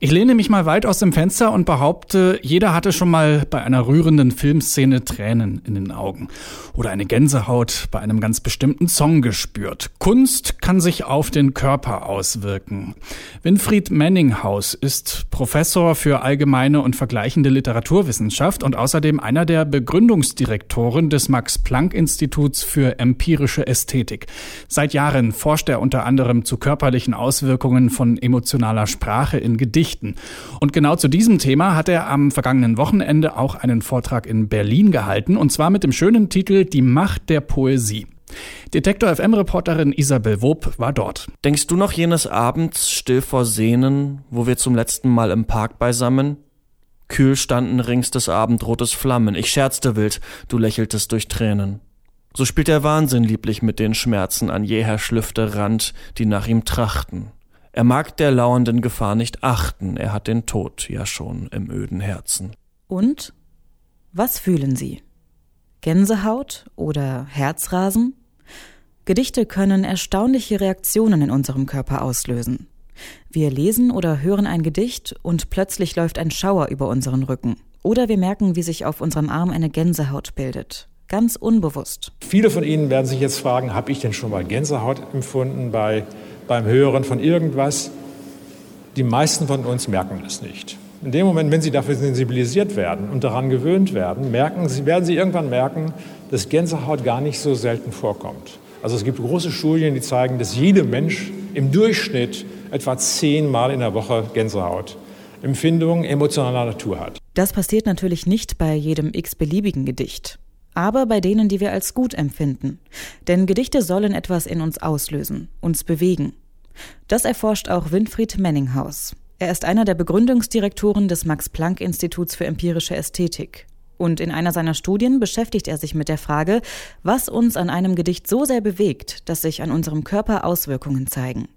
Ich lehne mich mal weit aus dem Fenster und behaupte, jeder hatte schon mal bei einer rührenden Filmszene Tränen in den Augen oder eine Gänsehaut bei einem ganz bestimmten Song gespürt. Kunst kann sich auf den Körper auswirken. Winfried Manninghaus ist Professor für allgemeine und vergleichende Literaturwissenschaft und außerdem einer der Begründungsdirektoren des Max Planck Instituts für empirische Ästhetik. Seit Jahren forscht er unter anderem zu körperlichen Auswirkungen von emotionaler Sprache in Gedichten Geschichten. Und genau zu diesem Thema hat er am vergangenen Wochenende auch einen Vortrag in Berlin gehalten, und zwar mit dem schönen Titel Die Macht der Poesie. Detektor FM-Reporterin Isabel Wob war dort. Denkst du noch jenes Abends still vor Sehnen, wo wir zum letzten Mal im Park beisammen? Kühl standen rings des Abendrotes Flammen. Ich scherzte wild, du lächeltest durch Tränen. So spielt der Wahnsinn lieblich mit den Schmerzen an jeher Schlüfte Rand, die nach ihm trachten. Er mag der lauernden Gefahr nicht achten, er hat den Tod ja schon im öden Herzen. Und? Was fühlen Sie? Gänsehaut oder Herzrasen? Gedichte können erstaunliche Reaktionen in unserem Körper auslösen. Wir lesen oder hören ein Gedicht und plötzlich läuft ein Schauer über unseren Rücken. Oder wir merken, wie sich auf unserem Arm eine Gänsehaut bildet. Ganz unbewusst. Viele von Ihnen werden sich jetzt fragen, habe ich denn schon mal Gänsehaut empfunden bei beim Hören von irgendwas. Die meisten von uns merken es nicht. In dem Moment, wenn sie dafür sensibilisiert werden und daran gewöhnt werden, merken sie, werden sie irgendwann merken, dass Gänsehaut gar nicht so selten vorkommt. Also es gibt große Studien, die zeigen, dass jeder Mensch im Durchschnitt etwa zehnmal in der Woche Gänsehaut Empfindungen emotionaler Natur hat. Das passiert natürlich nicht bei jedem x-beliebigen Gedicht aber bei denen, die wir als gut empfinden. Denn Gedichte sollen etwas in uns auslösen, uns bewegen. Das erforscht auch Winfried Menninghaus. Er ist einer der Begründungsdirektoren des Max-Planck-Instituts für empirische Ästhetik. Und in einer seiner Studien beschäftigt er sich mit der Frage, was uns an einem Gedicht so sehr bewegt, dass sich an unserem Körper Auswirkungen zeigen.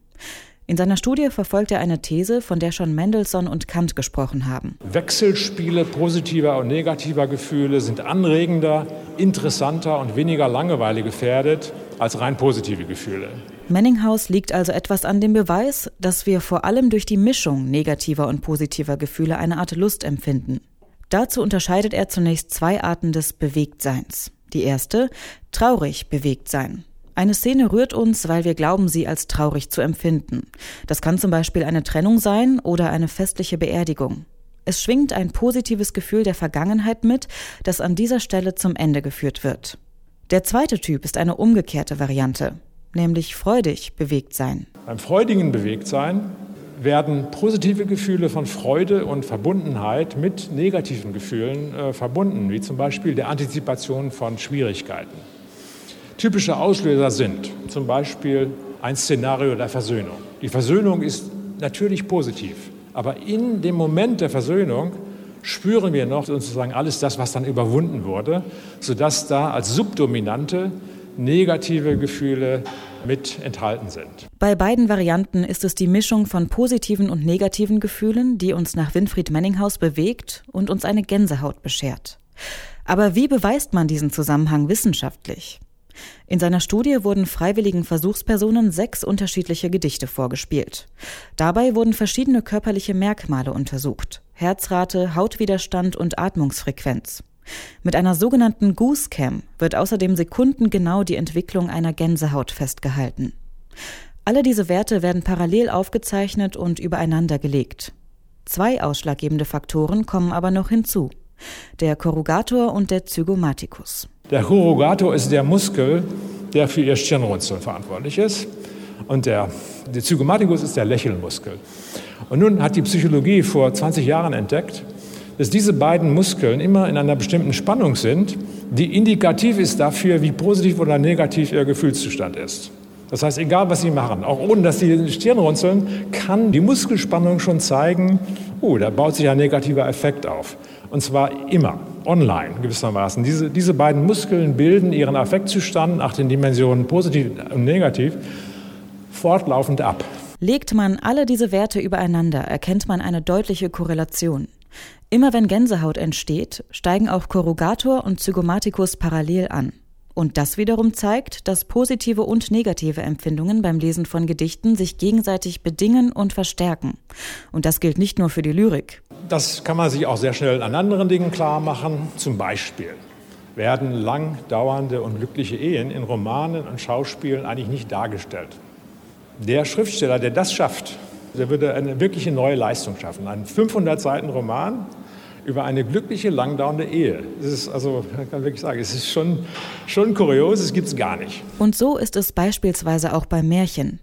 In seiner Studie verfolgt er eine These, von der schon Mendelssohn und Kant gesprochen haben. Wechselspiele positiver und negativer Gefühle sind anregender, interessanter und weniger Langeweile gefährdet als rein positive Gefühle. Menninghaus liegt also etwas an dem Beweis, dass wir vor allem durch die Mischung negativer und positiver Gefühle eine Art Lust empfinden. Dazu unterscheidet er zunächst zwei Arten des Bewegtseins. Die erste, traurig bewegt sein. Eine Szene rührt uns, weil wir glauben, sie als traurig zu empfinden. Das kann zum Beispiel eine Trennung sein oder eine festliche Beerdigung. Es schwingt ein positives Gefühl der Vergangenheit mit, das an dieser Stelle zum Ende geführt wird. Der zweite Typ ist eine umgekehrte Variante, nämlich freudig bewegt sein. Beim freudigen Bewegtsein werden positive Gefühle von Freude und Verbundenheit mit negativen Gefühlen äh, verbunden, wie zum Beispiel der Antizipation von Schwierigkeiten. Typische Auslöser sind zum Beispiel ein Szenario der Versöhnung. Die Versöhnung ist natürlich positiv, aber in dem Moment der Versöhnung spüren wir noch sozusagen alles das, was dann überwunden wurde, sodass da als Subdominante negative Gefühle mit enthalten sind. Bei beiden Varianten ist es die Mischung von positiven und negativen Gefühlen, die uns nach Winfried Menninghaus bewegt und uns eine Gänsehaut beschert. Aber wie beweist man diesen Zusammenhang wissenschaftlich? In seiner Studie wurden freiwilligen Versuchspersonen sechs unterschiedliche Gedichte vorgespielt. Dabei wurden verschiedene körperliche Merkmale untersucht. Herzrate, Hautwiderstand und Atmungsfrequenz. Mit einer sogenannten Goose Cam wird außerdem sekundengenau die Entwicklung einer Gänsehaut festgehalten. Alle diese Werte werden parallel aufgezeichnet und übereinander gelegt. Zwei ausschlaggebende Faktoren kommen aber noch hinzu. Der Korrugator und der Zygomaticus. Der Corrugator ist der Muskel, der für ihr Stirnrunzeln verantwortlich ist. Und der, der Zygomaticus ist der Lächelmuskel. Und nun hat die Psychologie vor 20 Jahren entdeckt, dass diese beiden Muskeln immer in einer bestimmten Spannung sind, die indikativ ist dafür, wie positiv oder negativ ihr Gefühlszustand ist. Das heißt, egal was Sie machen, auch ohne dass Sie die Stirn runzeln, kann die Muskelspannung schon zeigen, oh, da baut sich ein negativer Effekt auf. Und zwar immer, online gewissermaßen. Diese, diese beiden Muskeln bilden ihren Affektzustand nach den Dimensionen positiv und negativ fortlaufend ab. Legt man alle diese Werte übereinander, erkennt man eine deutliche Korrelation. Immer wenn Gänsehaut entsteht, steigen auch Korrugator und Zygomaticus parallel an. Und das wiederum zeigt, dass positive und negative Empfindungen beim Lesen von Gedichten sich gegenseitig bedingen und verstärken. Und das gilt nicht nur für die Lyrik. Das kann man sich auch sehr schnell an anderen Dingen klar machen. Zum Beispiel werden lang dauernde und glückliche Ehen in Romanen und Schauspielen eigentlich nicht dargestellt. Der Schriftsteller, der das schafft, der würde eine wirkliche neue Leistung schaffen. Ein 500 Seiten Roman über eine glückliche, langdauernde Ehe. Das ist also, man kann wirklich sagen, es ist schon, schon kurios, es gibt es gar nicht. Und so ist es beispielsweise auch bei Märchen.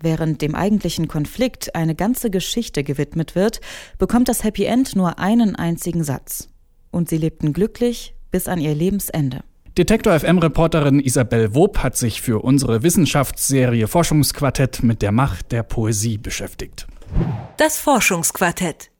Während dem eigentlichen Konflikt eine ganze Geschichte gewidmet wird, bekommt das Happy End nur einen einzigen Satz. Und sie lebten glücklich bis an ihr Lebensende. Detektor FM-Reporterin Isabel Wob hat sich für unsere Wissenschaftsserie Forschungsquartett mit der Macht der Poesie beschäftigt. Das Forschungsquartett.